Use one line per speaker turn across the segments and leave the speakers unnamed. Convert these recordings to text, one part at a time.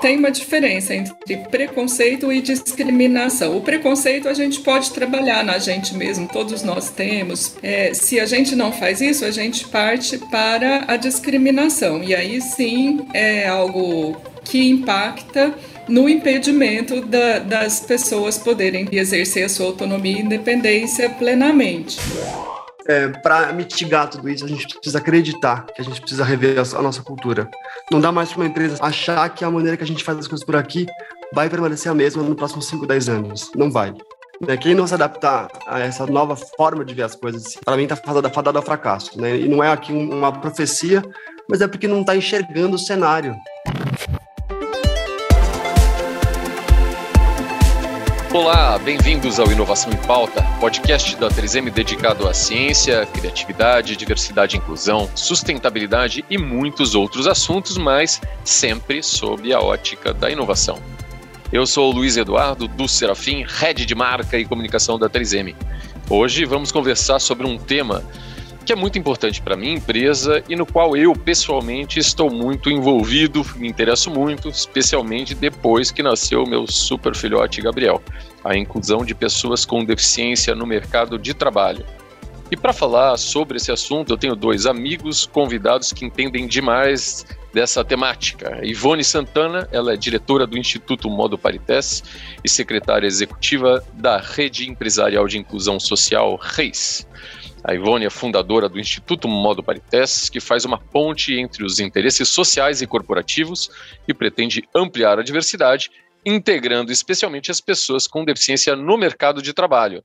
tem uma diferença entre preconceito e discriminação. O preconceito a gente pode trabalhar na gente mesmo, todos nós temos. É, se a gente não faz isso, a gente parte para a discriminação. E aí sim é algo que impacta no impedimento da, das pessoas poderem exercer a sua autonomia e independência plenamente.
É, para mitigar tudo isso, a gente precisa acreditar que a gente precisa rever a, a nossa cultura. Não dá mais para uma empresa achar que a maneira que a gente faz as coisas por aqui vai permanecer a mesma nos próximos 5, 10 anos. Não vai. Né? Quem não se adaptar a essa nova forma de ver as coisas, para mim, está fadado, fadado ao fracasso. Né? E não é aqui uma profecia, mas é porque não está enxergando o cenário.
Olá, bem-vindos ao Inovação em Pauta, podcast da 3M dedicado à ciência, criatividade, diversidade e inclusão, sustentabilidade e muitos outros assuntos, mas sempre sob a ótica da inovação. Eu sou o Luiz Eduardo do Serafim, head de marca e comunicação da 3M. Hoje vamos conversar sobre um tema que é muito importante para minha empresa e no qual eu pessoalmente estou muito envolvido, me interesso muito, especialmente depois que nasceu meu super filhote Gabriel, a inclusão de pessoas com deficiência no mercado de trabalho. E para falar sobre esse assunto, eu tenho dois amigos convidados que entendem demais dessa temática. Ivone Santana, ela é diretora do Instituto Modo Parités e secretária executiva da Rede Empresarial de Inclusão Social, REIS. A Ivone é fundadora do Instituto Modo Parités, que faz uma ponte entre os interesses sociais e corporativos e pretende ampliar a diversidade, integrando especialmente as pessoas com deficiência no mercado de trabalho.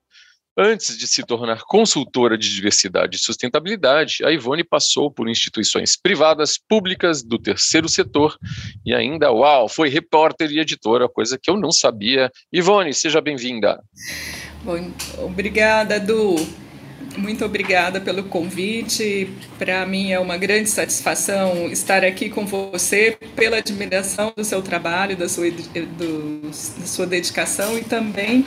Antes de se tornar consultora de diversidade e sustentabilidade, a Ivone passou por instituições privadas, públicas, do terceiro setor e ainda, uau, foi repórter e editora, coisa que eu não sabia. Ivone, seja bem-vinda.
Obrigada, Du. Muito obrigada pelo convite. Para mim é uma grande satisfação estar aqui com você, pela admiração do seu trabalho, da sua, do, da sua dedicação e também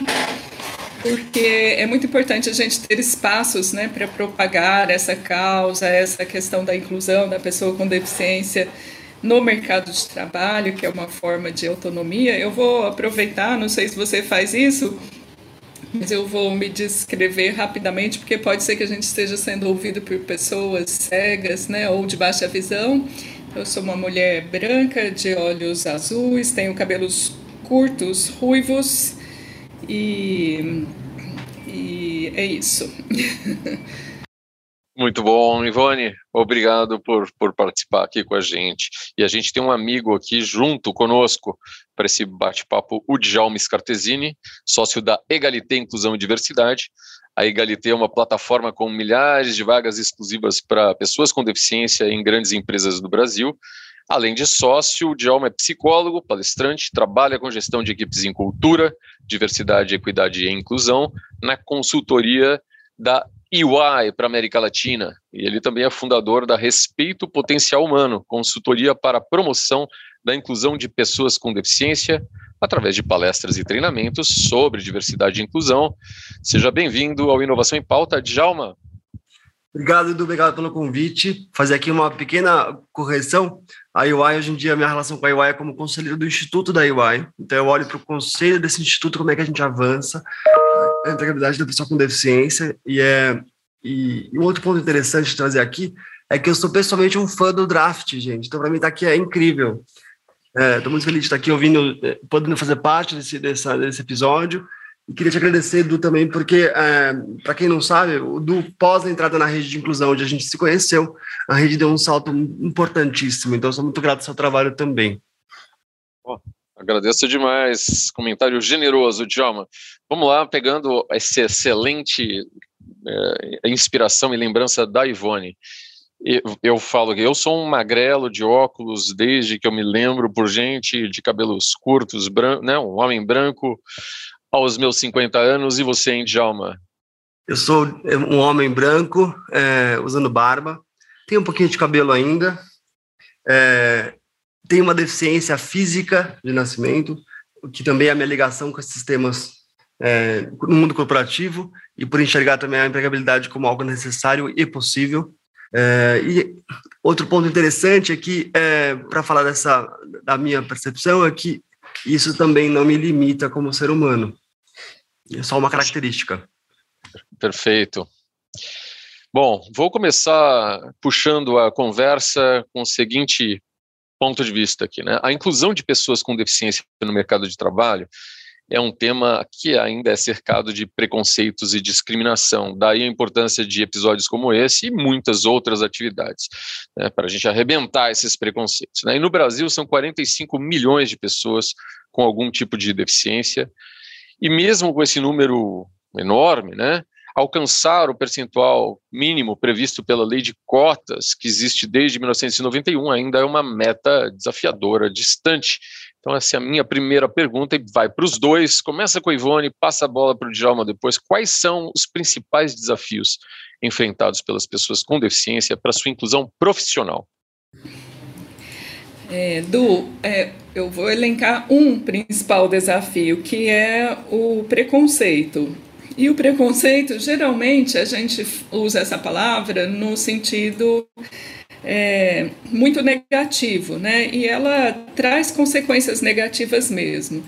porque é muito importante a gente ter espaços né, para propagar essa causa, essa questão da inclusão da pessoa com deficiência no mercado de trabalho, que é uma forma de autonomia. Eu vou aproveitar, não sei se você faz isso mas eu vou me descrever rapidamente, porque pode ser que a gente esteja sendo ouvido por pessoas cegas, né, ou de baixa visão. Eu sou uma mulher branca, de olhos azuis, tenho cabelos curtos, ruivos, e, e é isso.
Muito bom, Ivone. Obrigado por, por participar aqui com a gente. E a gente tem um amigo aqui junto conosco para esse bate-papo, o Djalma Scartesini, sócio da Egalité Inclusão e Diversidade. A Egalité é uma plataforma com milhares de vagas exclusivas para pessoas com deficiência em grandes empresas do Brasil. Além de sócio, o Djalma é psicólogo, palestrante, trabalha com gestão de equipes em cultura, diversidade, equidade e inclusão na consultoria da EY para América Latina, e ele também é fundador da Respeito Potencial Humano, consultoria para a promoção da inclusão de pessoas com deficiência, através de palestras e treinamentos sobre diversidade e inclusão. Seja bem-vindo ao Inovação em Pauta, Djalma.
Obrigado, Edu, obrigado pelo convite. Fazer aqui uma pequena correção. A UI, hoje em dia, minha relação com a UI é como conselheiro do Instituto da UI. Então, eu olho para o conselho desse instituto, como é que a gente avança, a empregabilidade da pessoa com deficiência. E, é, e, e um outro ponto interessante de trazer aqui é que eu sou pessoalmente um fã do draft, gente. Então, para mim, estar tá aqui é incrível. Estou é, muito feliz de estar aqui ouvindo, é, podendo fazer parte desse, dessa, desse episódio. E queria te agradecer, Edu, também, porque, é, para quem não sabe, o Du, pós a entrada na rede de inclusão, onde a gente se conheceu, a rede deu um salto importantíssimo. Então, sou muito grato ao seu trabalho também.
Agradeço demais. Comentário generoso, Djalma. Vamos lá, pegando essa excelente é, inspiração e lembrança da Ivone. Eu, eu falo que eu sou um magrelo de óculos desde que eu me lembro por gente de cabelos curtos, branco, né, um homem branco aos meus 50 anos. E você, hein, Djalma?
Eu sou um homem branco, é, usando barba, tenho um pouquinho de cabelo ainda, é, tenho uma deficiência física de nascimento, que também é a minha ligação com esses temas é, no mundo corporativo, e por enxergar também a empregabilidade como algo necessário e possível. É, e outro ponto interessante é que, é, para falar dessa, da minha percepção, é que isso também não me limita como ser humano. É só uma característica.
Perfeito. Bom, vou começar puxando a conversa com o seguinte ponto de vista aqui, né? A inclusão de pessoas com deficiência no mercado de trabalho é um tema que ainda é cercado de preconceitos e discriminação. Daí a importância de episódios como esse e muitas outras atividades, né, para a gente arrebentar esses preconceitos. Né? E no Brasil são 45 milhões de pessoas com algum tipo de deficiência, e mesmo com esse número enorme, né, alcançar o percentual mínimo previsto pela lei de cotas, que existe desde 1991, ainda é uma meta desafiadora, distante. Então, essa é a minha primeira pergunta e vai para os dois. Começa com a Ivone, passa a bola para o Djalma depois. Quais são os principais desafios enfrentados pelas pessoas com deficiência para sua inclusão profissional?
É, du, é, eu vou elencar um principal desafio, que é o preconceito. E o preconceito, geralmente, a gente usa essa palavra no sentido é, muito negativo, né? E ela traz consequências negativas mesmo.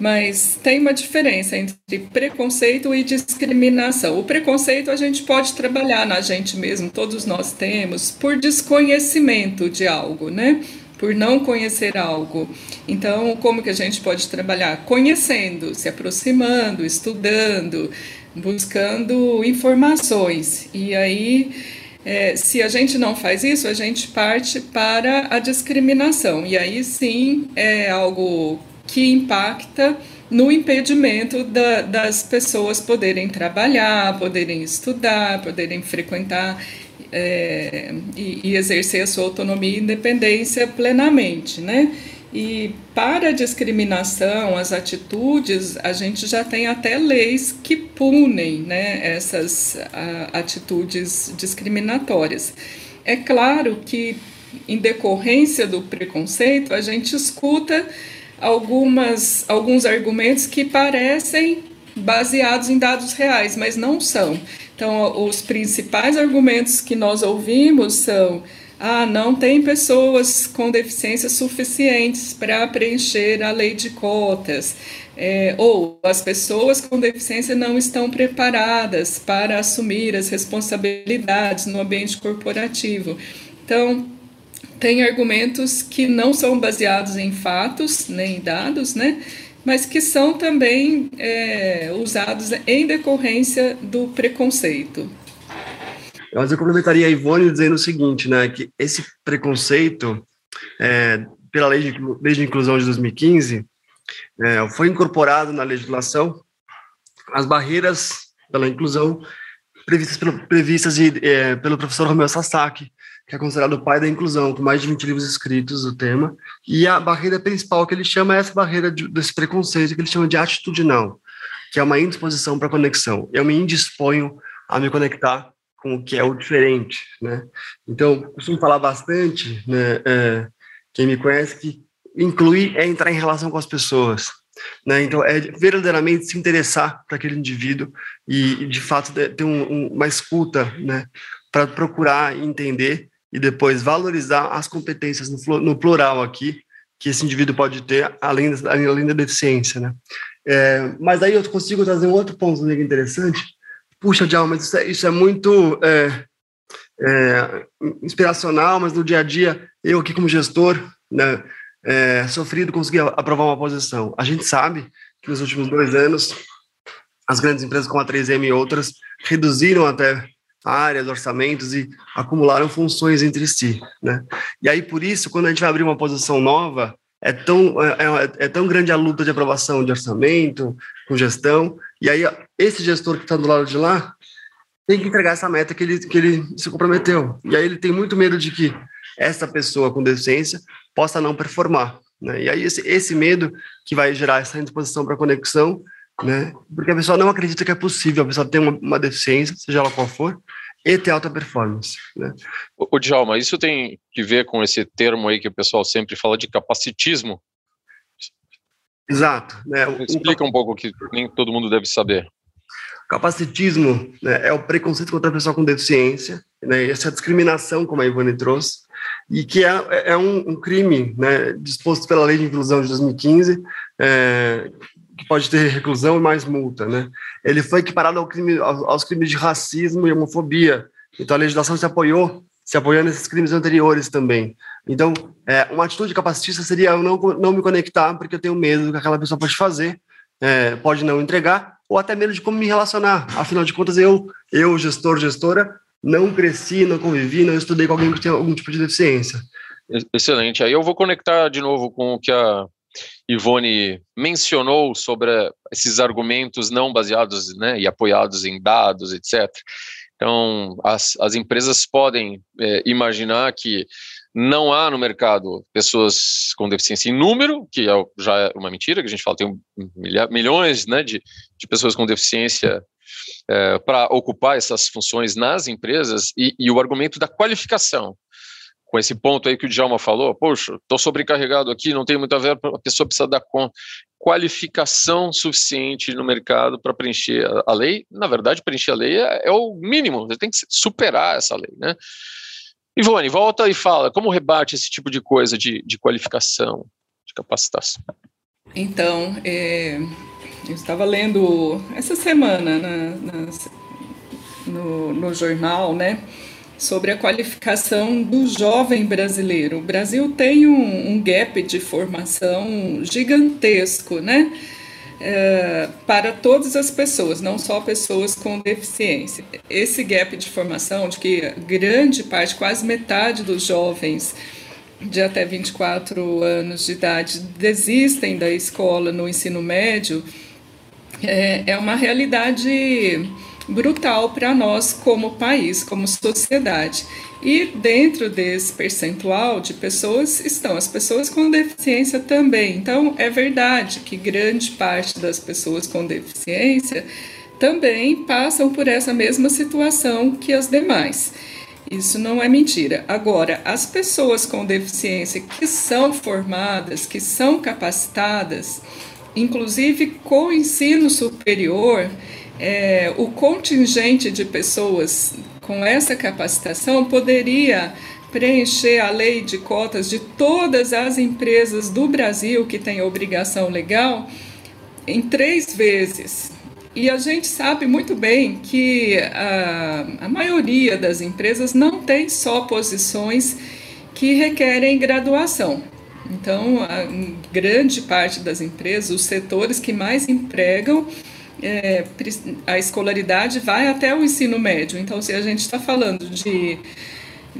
Mas tem uma diferença entre preconceito e discriminação. O preconceito a gente pode trabalhar na gente mesmo, todos nós temos, por desconhecimento de algo, né? Por não conhecer algo. Então, como que a gente pode trabalhar? Conhecendo, se aproximando, estudando, buscando informações. E aí é, se a gente não faz isso, a gente parte para a discriminação. E aí sim é algo que impacta no impedimento da, das pessoas poderem trabalhar, poderem estudar, poderem frequentar é, e, e exercer a sua autonomia e independência plenamente, né? E para a discriminação, as atitudes, a gente já tem até leis que punem né, essas a, atitudes discriminatórias. É claro que, em decorrência do preconceito, a gente escuta algumas, alguns argumentos que parecem baseados em dados reais, mas não são. Então, os principais argumentos que nós ouvimos são ah, não tem pessoas com deficiência suficientes para preencher a lei de cotas, é, ou as pessoas com deficiência não estão preparadas para assumir as responsabilidades no ambiente corporativo. Então, tem argumentos que não são baseados em fatos nem em dados, né? Mas que são também é, usados em decorrência do preconceito.
Eu complementaria a Ivone dizendo o seguinte, né, que esse preconceito, é, pela lei de, lei de inclusão de 2015, é, foi incorporado na legislação as barreiras pela inclusão previstas pelo, previstas é, pelo professor Romeu Sasaki, que é considerado o pai da inclusão, com mais de 20 livros escritos do tema, e a barreira principal que ele chama é essa barreira de, desse preconceito, que ele chama de atitudinal, que é uma indisposição para conexão. Eu me indisponho a me conectar com o que é o diferente, né? Então, costumo falar bastante, né? É, quem me conhece que incluir é entrar em relação com as pessoas, né? Então, é verdadeiramente se interessar para aquele indivíduo e, de fato, ter um, um, uma escuta, né? Para procurar entender e depois valorizar as competências no, plural aqui que esse indivíduo pode ter além da, além da deficiência, né? É, mas aí eu consigo trazer um outro ponto interessante puxa, Djalma, mas isso é, isso é muito é, é, inspiracional, mas no dia a dia, eu aqui como gestor, né, é, sofrido, consegui aprovar uma posição. A gente sabe que nos últimos dois anos, as grandes empresas como a 3M e outras reduziram até áreas, orçamentos e acumularam funções entre si, né? E aí, por isso, quando a gente vai abrir uma posição nova, é tão, é, é, é tão grande a luta de aprovação de orçamento, com gestão, e aí, esse gestor que está do lado de lá tem que entregar essa meta que ele, que ele se comprometeu. E aí, ele tem muito medo de que essa pessoa com deficiência possa não performar. Né? E aí, esse, esse medo que vai gerar essa indisposição para conexão, né? porque a pessoa não acredita que é possível a pessoa ter uma, uma deficiência, seja ela qual for, e ter alta performance. Né?
O, o Djalma, isso tem que ver com esse termo aí que o pessoal sempre fala de capacitismo,
Exato. Né?
Explica um pouco que nem todo mundo deve saber.
Capacitismo né, é o preconceito contra a pessoa com deficiência, né, essa discriminação, como a Ivone trouxe, e que é, é um, um, crime né, disposto pela Lei de Inclusão de 2015, é, que pode ter reclusão e mais multa. Né? Ele foi equiparado ao crime, aos, crimes de racismo e homofobia, então a legislação se apoiou se apoiando nesses crimes anteriores também. Então, é, uma atitude capacitista seria eu não, não me conectar porque eu tenho medo do que aquela pessoa pode fazer, é, pode não entregar, ou até medo de como me relacionar. Afinal de contas, eu, eu gestor, gestora, não cresci, não convivi, não estudei com alguém que tem algum tipo de deficiência.
Excelente. Aí eu vou conectar de novo com o que a Ivone mencionou sobre esses argumentos não baseados né, e apoiados em dados, etc. Então, as, as empresas podem é, imaginar que não há no mercado pessoas com deficiência em número, que é, já é uma mentira, que a gente fala, tem milha, milhões né, de, de pessoas com deficiência é, para ocupar essas funções nas empresas, e, e, o argumento da qualificação. Com esse ponto aí que o Djalma falou, poxa, estou sobrecarregado aqui, não tem muito a ver, a pessoa precisa dar qualificação suficiente no mercado para preencher a, a, lei. Na verdade, preencher a lei é, é, o mínimo, você tem que superar essa lei, né? Ivone, volta e fala, como rebate esse tipo de coisa de, de qualificação, de capacitação?
Então, é, eu estava lendo essa semana na, na, no, no jornal, né? Sobre a qualificação do jovem brasileiro. O Brasil tem um, um gap de formação gigantesco, né? É, para todas as pessoas, não só pessoas com deficiência. Esse gap de formação, de que grande parte, quase metade dos jovens de até 24 anos de idade desistem da escola no ensino médio, é, é uma realidade brutal para nós como país, como sociedade. E dentro desse percentual de pessoas estão as pessoas com deficiência também. Então, é verdade que grande parte das pessoas com deficiência também passam por essa mesma situação que as demais. Isso não é mentira. Agora, as pessoas com deficiência que são formadas, que são capacitadas, inclusive com ensino superior, é, o contingente de pessoas com essa capacitação poderia preencher a lei de cotas de todas as empresas do Brasil que têm obrigação legal em três vezes. E a gente sabe muito bem que a, a maioria das empresas não tem só posições que requerem graduação. Então, grande parte das empresas, os setores que mais empregam, é, a escolaridade vai até o ensino médio. Então, se a gente está falando de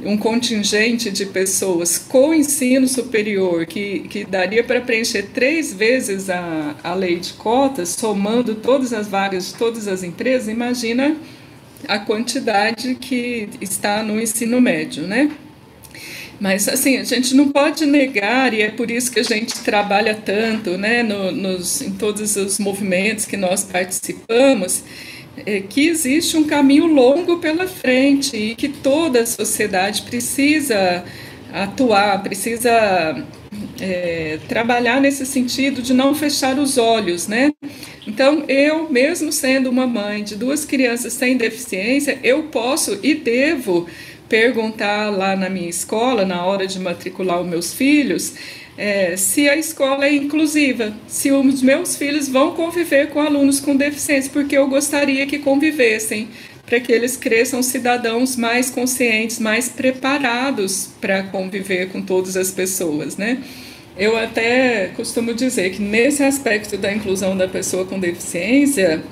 um contingente de pessoas com ensino superior que, que daria para preencher três vezes a, a lei de cotas, somando todas as vagas de todas as empresas, imagina a quantidade que está no ensino médio, né? Mas, assim, a gente não pode negar, e é por isso que a gente trabalha tanto né, no, nos, em todos os movimentos que nós participamos, é, que existe um caminho longo pela frente e que toda a sociedade precisa atuar, precisa é, trabalhar nesse sentido de não fechar os olhos, né? Então, eu, mesmo sendo uma mãe de duas crianças sem deficiência, eu posso e devo perguntar lá na minha escola, na hora de matricular os meus filhos, é, se a escola é inclusiva, se os meus filhos vão conviver com alunos com deficiência, porque eu gostaria que convivessem, para que eles cresçam cidadãos mais conscientes, mais preparados para conviver com todas as pessoas, né? Eu até costumo dizer que nesse aspecto da inclusão da pessoa com deficiência,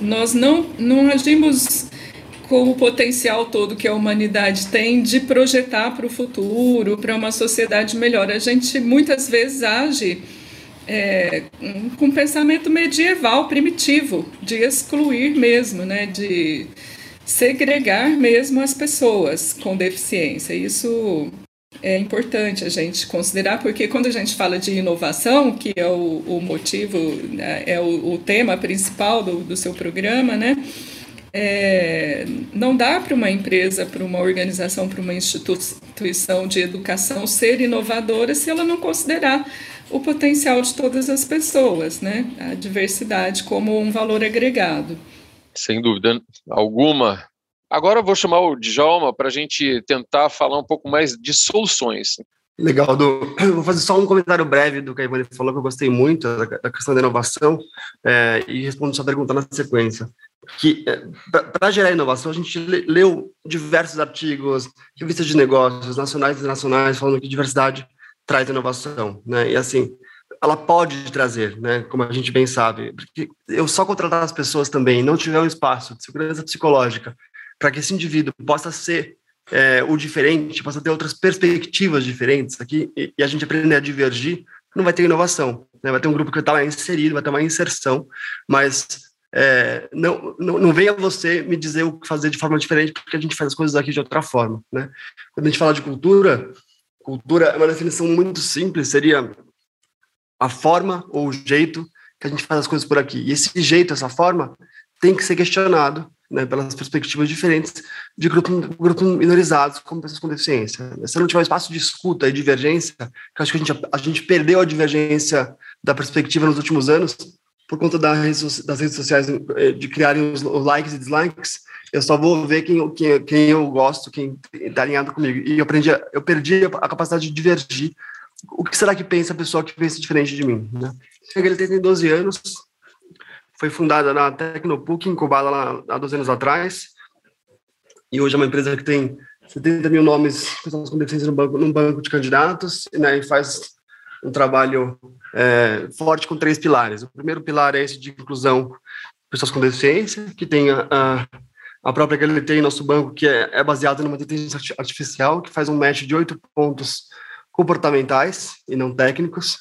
nós não, não agimos com o potencial todo que a humanidade tem de projetar para o futuro, para uma sociedade melhor. A gente muitas vezes age é, com um pensamento medieval, primitivo, de excluir mesmo, né, de segregar mesmo as pessoas com deficiência. Isso é importante a gente considerar, porque quando a gente fala de inovação, que é o, o motivo, né, é o, o tema principal do, do seu programa, né? É, não dá para uma empresa, para uma organização, para uma instituição de educação ser inovadora se ela não considerar o potencial de todas as pessoas, né? A diversidade como um valor agregado.
Sem dúvida alguma. Agora eu vou chamar o Djalma para a gente tentar falar um pouco mais de soluções.
Legal, do, vou fazer só um comentário breve do que a Ivone falou, que eu gostei muito da, da questão da inovação, é, e respondo sua pergunta na sequência. Que é, para gerar inovação, a gente leu diversos artigos, revistas de negócios, nacionais e internacionais, falando que diversidade traz inovação, né? E assim, ela pode trazer, né? Como a gente bem sabe, porque eu só contratar as pessoas também, não tiver um espaço de segurança psicológica para que esse indivíduo possa ser é, o diferente, possa ter outras perspectivas diferentes aqui e, e, a gente aprender a divergir, não vai ter inovação. Né? Vai ter um grupo que está inserido, vai ter uma inserção, mas é, não, não, não venha você me dizer o que fazer de forma diferente, porque a gente faz as coisas aqui de outra forma. Né? Quando a gente fala de cultura, cultura é uma definição muito simples, seria a forma ou o jeito que a gente faz as coisas por aqui. E esse jeito, essa forma, tem que ser questionado né, pelas perspectivas diferentes de grupos, grupos minorizados, como pessoas com deficiência. Se não tiver espaço de escuta e divergência, que acho que a gente, a gente perdeu a divergência da perspectiva nos últimos anos, por conta das, redes sociais, eh, de criarem os, likes e dislikes, eu só vou ver quem, quem, quem eu gosto, quem está alinhado comigo. E eu, aprendi, eu perdi a capacidade de divergir. O que será que pensa a pessoa que pensa diferente de mim? Né? Ele tem 12 anos, foi fundada na Tecnopuc, incubada lá há dois anos atrás, e hoje é uma empresa que tem 70 mil nomes pessoas com deficiência no banco, num banco de candidatos, né, e faz um trabalho é, forte com três pilares. O primeiro pilar é esse de inclusão pessoas com deficiência, que tem a, a, a própria ele tem nosso banco, que é, é baseado numa inteligência artificial, que faz um match de oito pontos comportamentais e não técnicos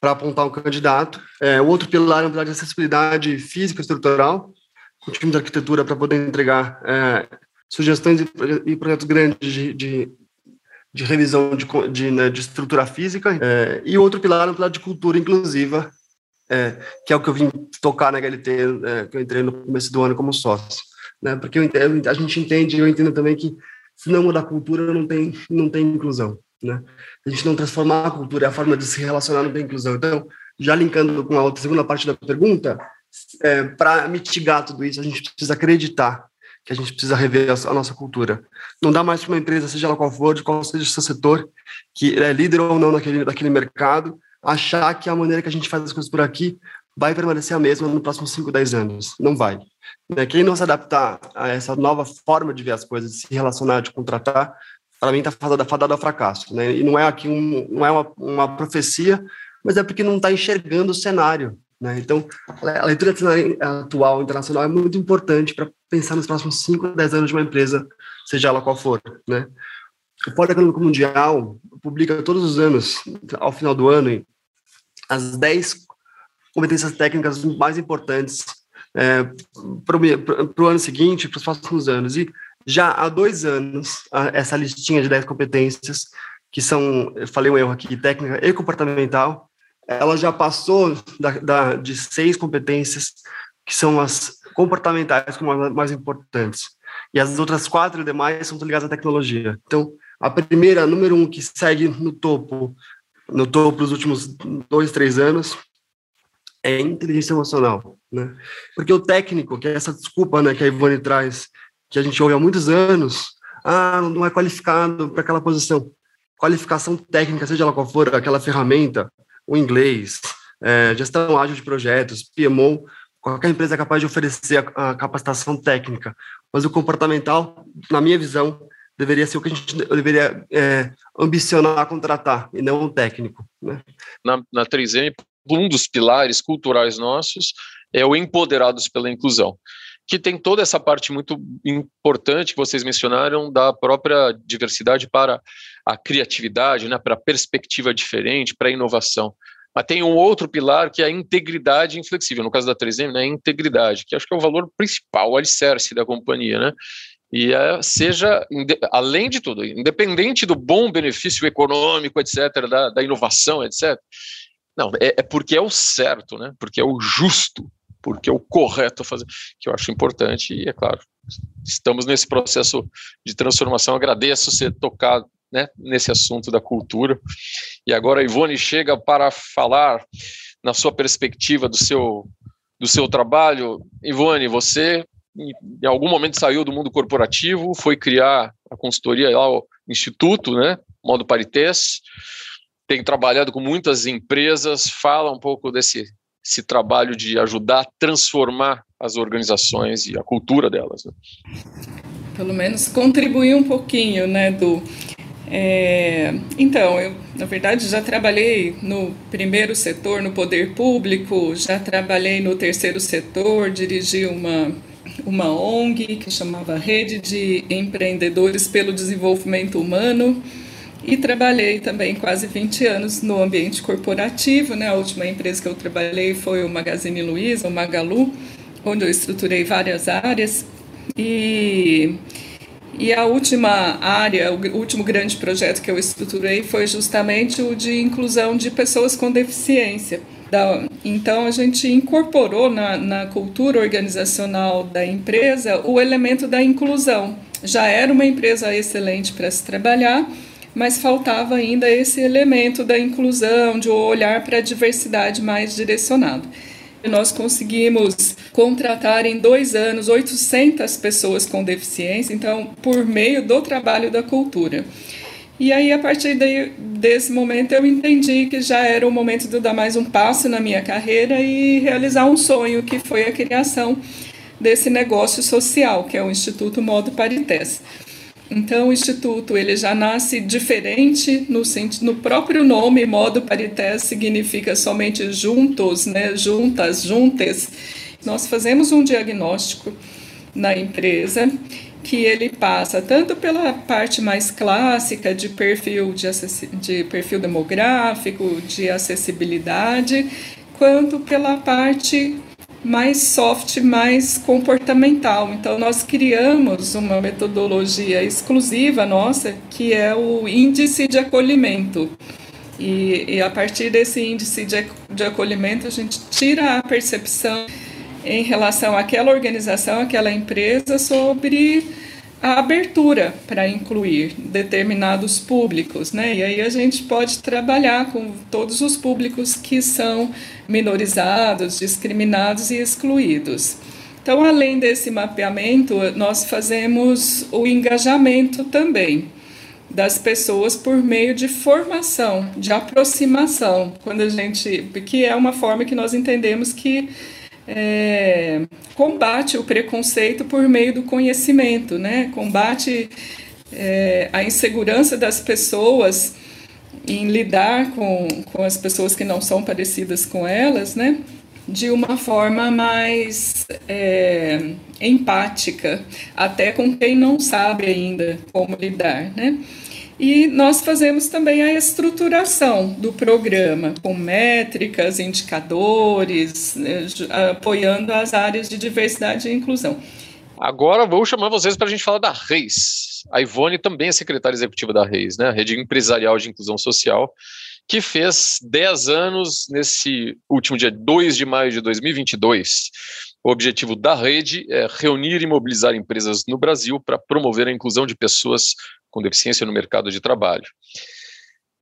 para apontar um candidato. É, o outro pilar é um pilar de acessibilidade física estrutural, com o time de arquitetura para poder entregar é, sugestões e, e, projetos grandes de, de, de revisão de, de, né, de estrutura física. É, e outro pilar é um pilar de cultura inclusiva, é, que é o que eu vim tocar na HLT, é, que eu entrei no começo do ano como sócio. Né, porque entendo, a gente entende, eu entendo também que se não mudar a cultura, não tem, não tem inclusão né? A gente não transformar a cultura, a forma de se relacionar no bem inclusão. Então, já linkando com a outra segunda parte da pergunta, é, para mitigar tudo isso, a gente precisa acreditar que a gente precisa rever a, nossa cultura. Não dá mais para uma empresa, seja ela qual for, de qual seja o seu setor, que é líder ou não naquele, naquele mercado, achar que a maneira que a gente faz as coisas por aqui vai permanecer a mesma nos próximos 5, 10 anos. Não vai. Né? Quem não se adaptar a essa nova forma de ver as coisas, de se relacionar, de contratar, para mim está fadada, fadada ao fracasso, né? E não é aqui um, não é uma, uma profecia, mas é porque não está enxergando o cenário, né? Então, a leitura atual internacional é muito importante para pensar nos próximos 5, 10 anos de uma empresa, seja ela qual for, né? O Fórum Econômico Mundial publica todos os anos, ao final do ano, as 10 competências técnicas mais importantes é, para o ano seguinte, para os próximos anos. E já há dois anos, essa listinha de 10 competências, que são, eu falei um erro aqui, técnica e comportamental, ela já passou da, da, de seis competências, que são as comportamentais como as mais importantes. E as outras quatro demais são ligadas à tecnologia. Então, a primeira, número um, que segue no topo, no topo dos últimos dois, três anos, é inteligência emocional, né? Porque o técnico, que é essa desculpa, né, que a Ivone traz, que a gente ouve há muitos anos, ah, não é qualificado para aquela posição. Qualificação técnica, seja ela qual for, aquela ferramenta, o inglês, é, gestão ágil de projetos, PMO, qualquer empresa é capaz de oferecer a, a, capacitação técnica, mas o comportamental, na minha visão, deveria ser o que a gente deveria é, ambicionar contratar, e não o técnico. Né?
Na, na 3M, um dos pilares culturais nossos é o empoderados pela inclusão que tem toda essa parte muito importante que vocês mencionaram da própria diversidade para a criatividade, né, para a perspectiva diferente, para a inovação. Mas tem um outro pilar que é a integridade inflexível. No caso da 3M, né, a integridade, que acho que é o valor principal, o alicerce da companhia, né? E é, seja, além de tudo, independente do bom benefício econômico, etc., da, da inovação, etc., não, é, é porque é o certo, né? Porque é o justo, porque é o correto a fazer, que eu acho importante, e é claro, estamos nesse processo de transformação. Agradeço você tocar né, nesse assunto da cultura. E agora a Ivone chega para falar na sua perspectiva do seu, do seu trabalho. Ivone, você em algum momento saiu do mundo corporativo, foi criar a consultoria lá, o Instituto, né, Modo Parités, tem trabalhado com muitas empresas, fala um pouco desse esse trabalho de ajudar a transformar as organizações e a cultura delas. Né?
Pelo menos contribuir um pouquinho, né, do é, então, eu, na verdade, já trabalhei no primeiro setor, no poder público, já trabalhei no terceiro setor, dirigi uma, uma ONG que chamava Rede de Empreendedores pelo Desenvolvimento Humano e trabalhei também quase 20 anos no ambiente corporativo. Né? A última empresa que eu trabalhei foi o Magazine Luiza, o Magalu, onde eu estruturei várias áreas. E e a última área, o último grande projeto que eu estruturei foi justamente o de inclusão de pessoas com deficiência. Então, a gente incorporou na, na cultura organizacional da empresa o elemento da inclusão. Já era uma empresa excelente para se trabalhar, mas faltava ainda esse elemento da inclusão, de olhar para a diversidade mais direcionado nós conseguimos contratar em dois anos 800 pessoas com deficiência, então, por meio do trabalho da cultura. E aí, a partir de, desse momento, eu entendi que já era o momento de dar mais um passo na minha carreira e realizar um sonho, que foi a criação desse negócio social, que é o Instituto Modo Parités. Então, o Instituto ele já nasce diferente no, no próprio nome, modo parité significa somente juntos, né, juntas, juntas. Nós fazemos um diagnóstico na empresa que ele passa tanto pela parte mais clássica de perfil de, de perfil demográfico, de acessibilidade, quanto pela parte mais soft, mais comportamental. Então, nós criamos uma metodologia exclusiva nossa, que é o índice de acolhimento. E, e a partir desse índice de, de acolhimento, a gente tira a percepção em relação àquela organização, àquela empresa, sobre a abertura para incluir determinados públicos, né? E aí a gente pode trabalhar com todos os públicos que são minorizados, discriminados e excluídos. Então, além desse mapeamento, nós fazemos o engajamento também das pessoas por meio de formação, de aproximação, quando a gente, que é uma forma que nós entendemos que é, combate o preconceito por meio do conhecimento, né? combate é, a insegurança das pessoas em lidar com, com as pessoas que não são parecidas com elas, né? de uma forma mais é, empática, até com quem não sabe ainda como lidar. Né? E nós fazemos também a estruturação do programa, com métricas, indicadores, né, apoiando as áreas de diversidade e inclusão.
Agora vou chamar vocês para a gente falar da Reis. A Ivone também é secretária executiva da Reis, né? a Rede Empresarial de Inclusão Social, que fez 10 anos nesse último dia 2 de maio de 2022. O objetivo da rede é reunir e mobilizar empresas no Brasil para promover a inclusão de pessoas com deficiência no mercado de trabalho.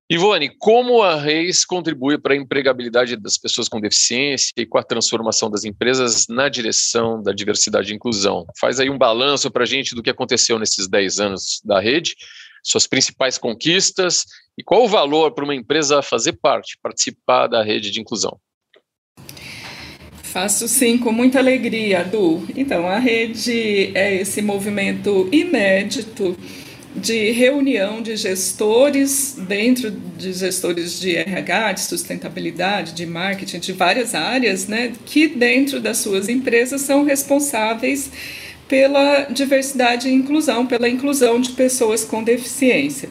Ivone, como a Reis contribui para a empregabilidade das pessoas com deficiência e com a transformação das empresas na direção da diversidade e inclusão? Faz aí um balanço para a gente do que aconteceu nesses 10 anos da rede, suas principais conquistas e qual o valor para uma empresa fazer parte, participar da rede de inclusão.
Faço sim, com muita alegria, Du. Então, a rede é esse movimento inédito de reunião de gestores dentro de gestores de RH, de sustentabilidade, de marketing, de várias áreas, né, que dentro das suas empresas são responsáveis pela diversidade e inclusão, pela inclusão de pessoas com deficiência.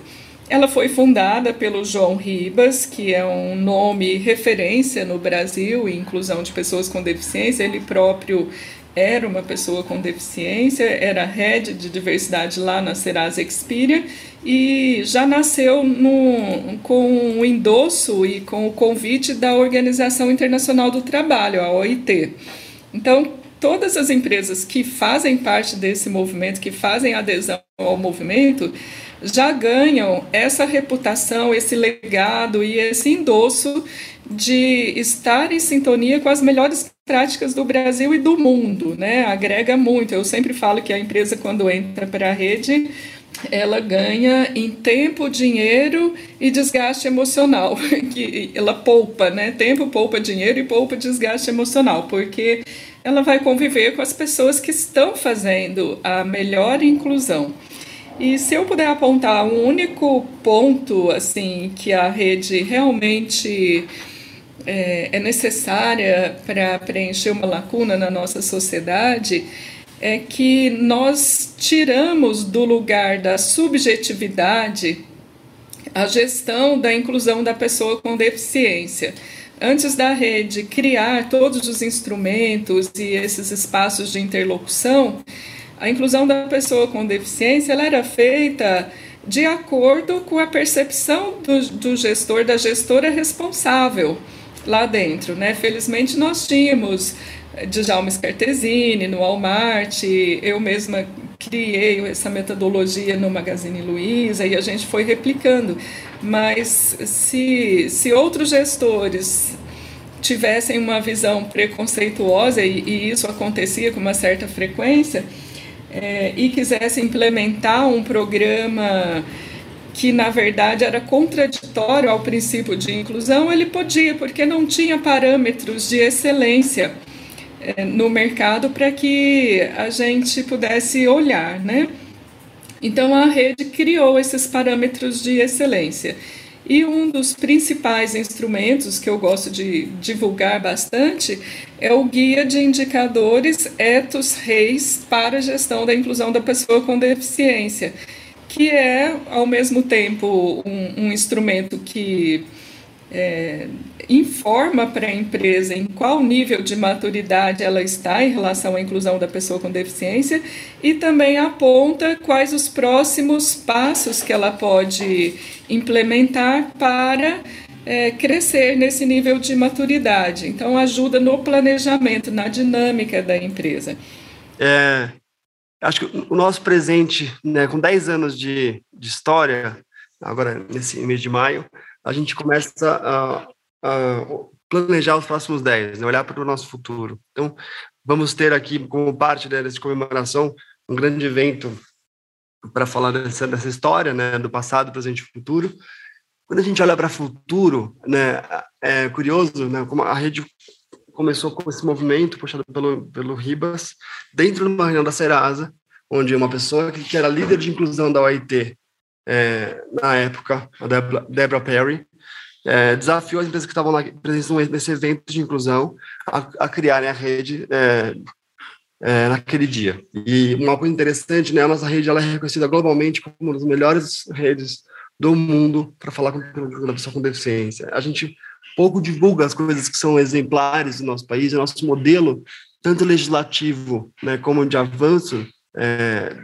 Ela foi fundada pelo João Ribas, que é um nome referência no Brasil em inclusão de pessoas com deficiência. Ele próprio era uma pessoa com deficiência, era head de diversidade lá na Serasa Experian e já nasceu no, com o endosso e com o convite da Organização Internacional do Trabalho, a OIT. Então, todas as empresas que fazem parte desse movimento, que fazem adesão ao movimento, já ganham essa reputação, esse legado e esse endosso de estar em sintonia com as melhores práticas do Brasil e do mundo, né? Agrega muito. Eu sempre falo que a empresa quando entra para a rede ela ganha em tempo, dinheiro e desgaste emocional, que ela poupa, né? Tempo poupa dinheiro e poupa desgaste emocional, porque ela vai conviver com as pessoas que estão fazendo a melhor inclusão. E se eu puder apontar um único ponto assim que a rede realmente é, é necessária para preencher uma lacuna na nossa sociedade, é que nós tiramos do lugar da subjetividade a gestão da inclusão da pessoa com deficiência. Antes da rede criar todos os instrumentos e esses espaços de interlocução, a inclusão da pessoa com deficiência ela era feita de acordo com a percepção do, do gestor, da gestora responsável lá dentro. Né? Felizmente, nós tínhamos Djalma Scartesini, no Walmart, eu mesma criei essa metodologia no Magazine Luiza e a gente foi replicando. Mas se, se outros gestores tivessem uma visão preconceituosa, e, e isso acontecia com uma certa frequência, é, e quisessem implementar um programa que na verdade era contraditório ao princípio de inclusão, ele podia, porque não tinha parâmetros de excelência é, no mercado para que a gente pudesse olhar, né? Então a rede criou esses parâmetros de excelência. E um dos principais instrumentos que eu gosto de divulgar bastante é o Guia de Indicadores Etos Reis para a Gestão da Inclusão da Pessoa com Deficiência, que é, ao mesmo tempo, um, um instrumento que é, informa para a empresa em qual nível de maturidade ela está em relação à inclusão da pessoa com deficiência e também aponta quais os próximos passos que ela pode implementar para é, crescer nesse nível de maturidade. Então, ajuda no planejamento, na dinâmica da empresa.
É, acho que o nosso presente, né, com 10 anos de, de história, agora nesse mês de maio, a gente começa a, a planejar os próximos 10, né? olhar para o nosso futuro. Então, vamos ter aqui, como parte né, dessa comemoração, um grande evento para falar dessa, dessa história, né, do passado, presente e futuro. Quando a gente olha para o futuro, né, é curioso, né, como a rede começou com esse movimento puxado pelo, pelo Ribas, dentro de uma reunião da Serasa, onde uma pessoa que era líder de inclusão da OIT é, na época, a Deborah Perry, é, desafiou as empresas que estavam presentes nesse evento de inclusão a, a criarem a rede é, é, naquele dia. E uma coisa interessante, né, a nossa rede ela é reconhecida globalmente como uma das melhores redes do mundo para falar com a pessoa com deficiência. A gente pouco divulga as coisas que são exemplares do nosso país, o nosso modelo, tanto legislativo né, como de avanço é,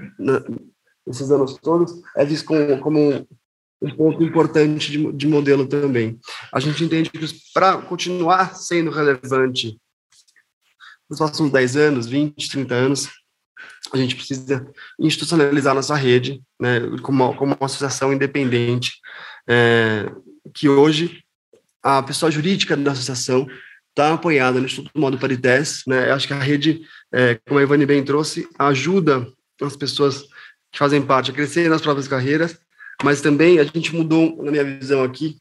esses anos todos, é visto como, como um ponto importante de, de modelo também. A gente entende que para continuar sendo relevante nos próximos 10 anos, 20, 30 anos, a gente precisa institucionalizar nossa rede né, como, como uma associação independente, é, que hoje a pessoa jurídica da associação está apoiada no Instituto Modo Parités. Né, acho que a rede, é, como a Ivani bem trouxe, ajuda as pessoas que fazem parte a crescer nas próprias carreiras, mas também a gente mudou, na minha visão aqui,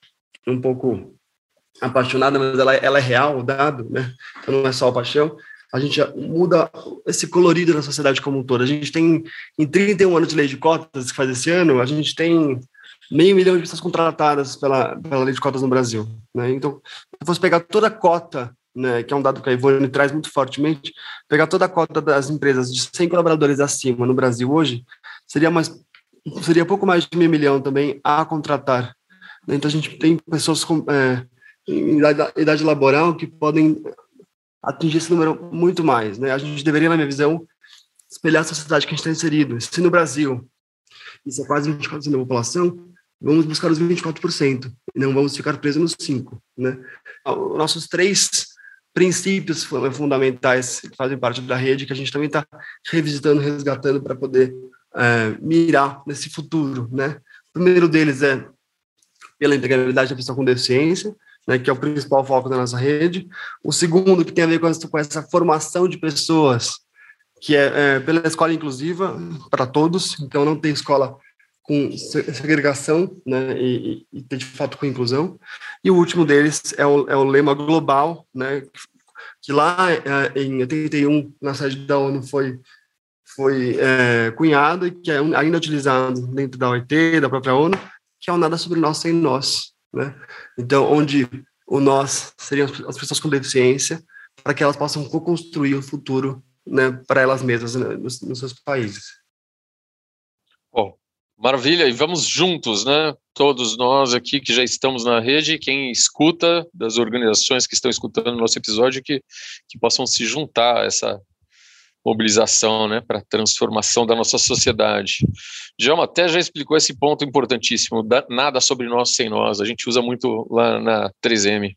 um pouco apaixonada, mas ela, ela é real, o dado, né? Então não é só a paixão. A gente muda esse colorido na sociedade como um todo. A gente tem, em 31 anos de lei de cotas que faz esse ano, a gente tem meio milhão de pessoas contratadas pela, pela lei de cotas no Brasil. Né? Então, se fosse pegar toda a cota, né, que é um dado que a Ivone traz muito fortemente, pegar toda a cota das empresas de 100 colaboradores acima no Brasil hoje, seria mais seria pouco mais de meio milhão também a contratar. Então a gente tem pessoas com, é, em idade, idade, laboral que podem atingir esse número muito mais. Né? A gente deveria, na minha visão, espelhar a sociedade que a gente está inserido. Se no Brasil isso é quase 24% da população, vamos buscar os 24%, e não vamos ficar presos nos 5%. Né? Os nossos três princípios fundamentais que fazem parte da rede, que a gente também está revisitando, resgatando para poder é, mirar nesse futuro, né? O primeiro deles é pela integralidade da pessoa com deficiência, né, que é o principal foco da nossa rede. O segundo, que tem a ver com essa, com essa formação de pessoas, que é, é pela escola inclusiva para todos, então não tem escola com segregação, né, e, e, de fato com inclusão. E o último deles é o, é o lema global, né, que lá é, em 81, na sede da ONU, foi foi é, cunhado e que é ainda utilizado dentro da OIT, da própria ONU, que é o nada sobre nós sem nós, né? Então, onde o nós seriam as pessoas com deficiência, para que elas possam co-construir o futuro, né, para elas mesmas né, nos, nos seus países.
Bom, maravilha, e vamos juntos, né? Todos nós aqui que já estamos na rede, quem escuta das organizações que estão escutando o nosso episódio, que, que possam se juntar a essa mobilização né, para a transformação da nossa sociedade. Djalma até já explicou esse ponto importantíssimo, da, nada sobre nós sem nós, a gente usa muito lá na 3M.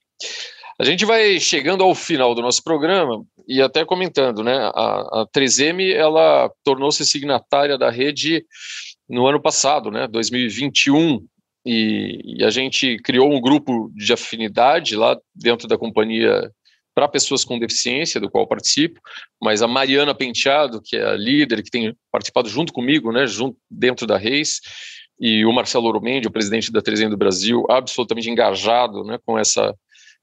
A gente vai chegando ao final do nosso programa e até comentando, né, a, a 3M ela tornou-se signatária da rede no ano passado, né, 2021, e, e, a gente criou um grupo de afinidade lá dentro da companhia para pessoas com deficiência, do qual participo, mas a Mariana Penteado, que é a líder, que tem participado junto comigo, né, junto dentro da Reis, e o Marcelo Oromendi, o presidente da 300 do Brasil, absolutamente engajado né, com, essa,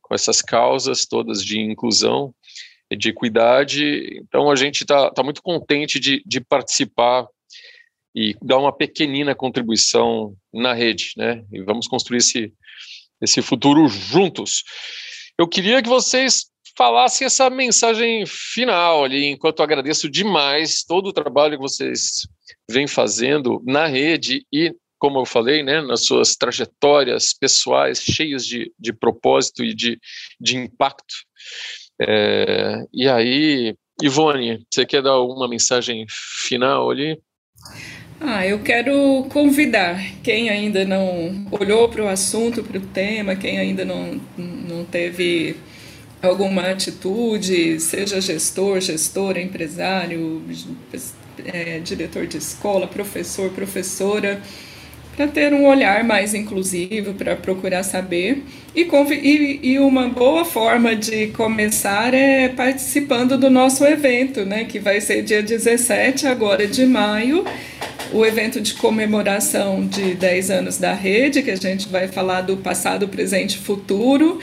com essas causas todas de inclusão e de equidade. Então, a gente está tá muito contente de, de participar e dar uma pequenina contribuição na rede, né? E vamos construir esse, esse futuro juntos. Eu queria que vocês falasse essa mensagem final ali, enquanto agradeço demais todo o trabalho que vocês vêm fazendo na rede e, como eu falei, né, nas suas trajetórias pessoais cheias de, de propósito e de, de impacto. É, e aí, Ivone, você quer dar uma mensagem final ali?
Ah, eu quero convidar quem ainda não olhou para o assunto, para o tema, quem ainda não, não teve alguma atitude, seja gestor, gestora, empresário, é, diretor de escola, professor, professora, para ter um olhar mais inclusivo, para procurar saber. E, e, e, uma boa forma de começar é participando do nosso evento, né, que vai ser dia 17 agora de maio, o evento de comemoração de 10 anos da rede, que a gente vai falar do passado, presente e futuro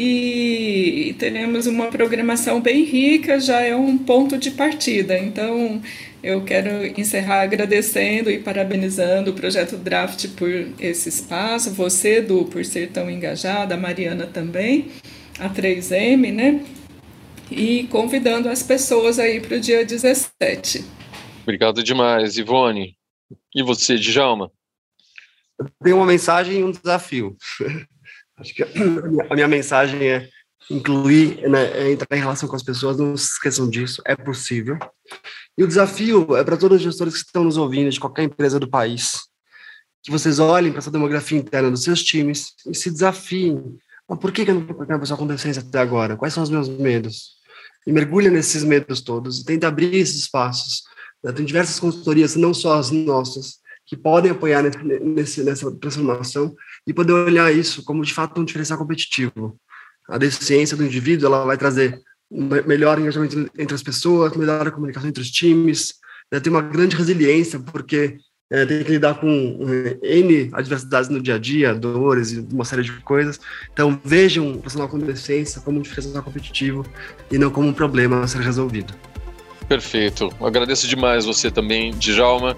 e teremos uma programação bem rica, já é um ponto de partida. Então, eu quero encerrar agradecendo e parabenizando o projeto Draft por esse espaço, você, Du, por ser tão engajada, a Mariana também, a 3M, né? E convidando as pessoas aí para o dia 17.
Obrigado demais, Ivone. E você, Djalma?
Tem uma mensagem e um desafio. Acho que a minha mensagem é incluir, né, é entrar em relação com as pessoas, não se esqueçam disso, é possível. E o desafio é para todos os gestores que estão nos ouvindo, de qualquer empresa do país, que vocês olhem para essa demografia interna dos seus times e se desafiem. Mas por que eu não estou uma pessoa com até agora? Quais são os meus medos? E mergulhe nesses medos todos e tente abrir esses espaços. Tem diversas consultorias, não só as nossas, que podem apoiar nesse, nessa transformação e poder olhar isso como de fato um diferencial competitivo. A deficiência do indivíduo ela vai trazer um melhor engajamento entre as pessoas, melhor comunicação entre os times, né, tem uma grande resiliência porque é, tem que lidar com é, N adversidades no dia a dia, dores e uma série de coisas. Então, vejam o profissional com deficiência como um diferencial competitivo e não como um problema a ser resolvido.
Perfeito. Agradeço demais você também, Djalma.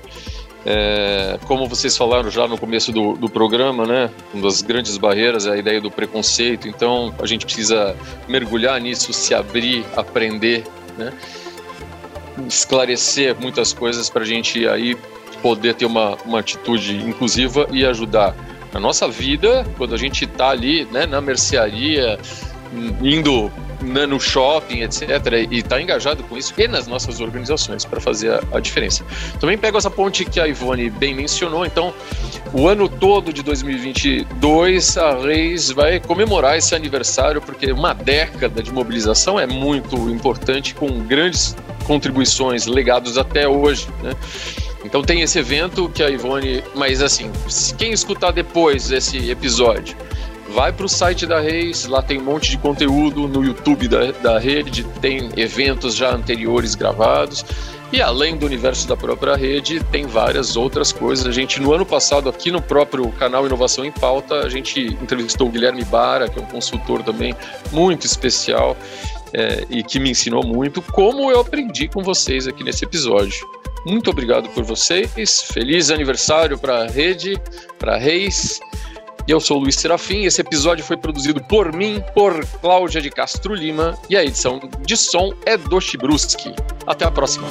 É, como vocês falaram já no começo do, do, programa, né, uma das grandes barreiras é a ideia do preconceito, então a gente precisa mergulhar nisso, se abrir, aprender, né, esclarecer muitas coisas para a gente aí poder ter uma, uma atitude inclusiva e ajudar na nossa vida, quando a gente está ali né, na mercearia, indo né, no shopping, etc., e está engajado com isso e nas nossas organizações para fazer a, a, diferença. Também pego essa ponte que a Ivone bem mencionou, então, o ano todo de 2022, a Reis vai comemorar esse aniversário, porque uma década de mobilização é muito importante, com grandes contribuições, legados até hoje, né? Então tem esse evento que a Ivone. Mas assim, quem escutar depois esse episódio, vai para o site da Reis, lá tem um monte de conteúdo no YouTube da, da rede, tem eventos já anteriores gravados. E além do universo da própria rede, tem várias outras coisas. A gente, no ano passado, aqui no próprio canal Inovação em Pauta, a gente entrevistou o Guilherme Bara, que é um consultor também muito especial é, e que me ensinou muito, como eu aprendi com vocês aqui nesse episódio. Muito obrigado por vocês. Feliz aniversário para a rede, para Reis. Eu sou o Luiz Serafim. Esse episódio foi produzido por mim, por Cláudia de Castro Lima, e a edição de som é do Chibruski. Até a próxima.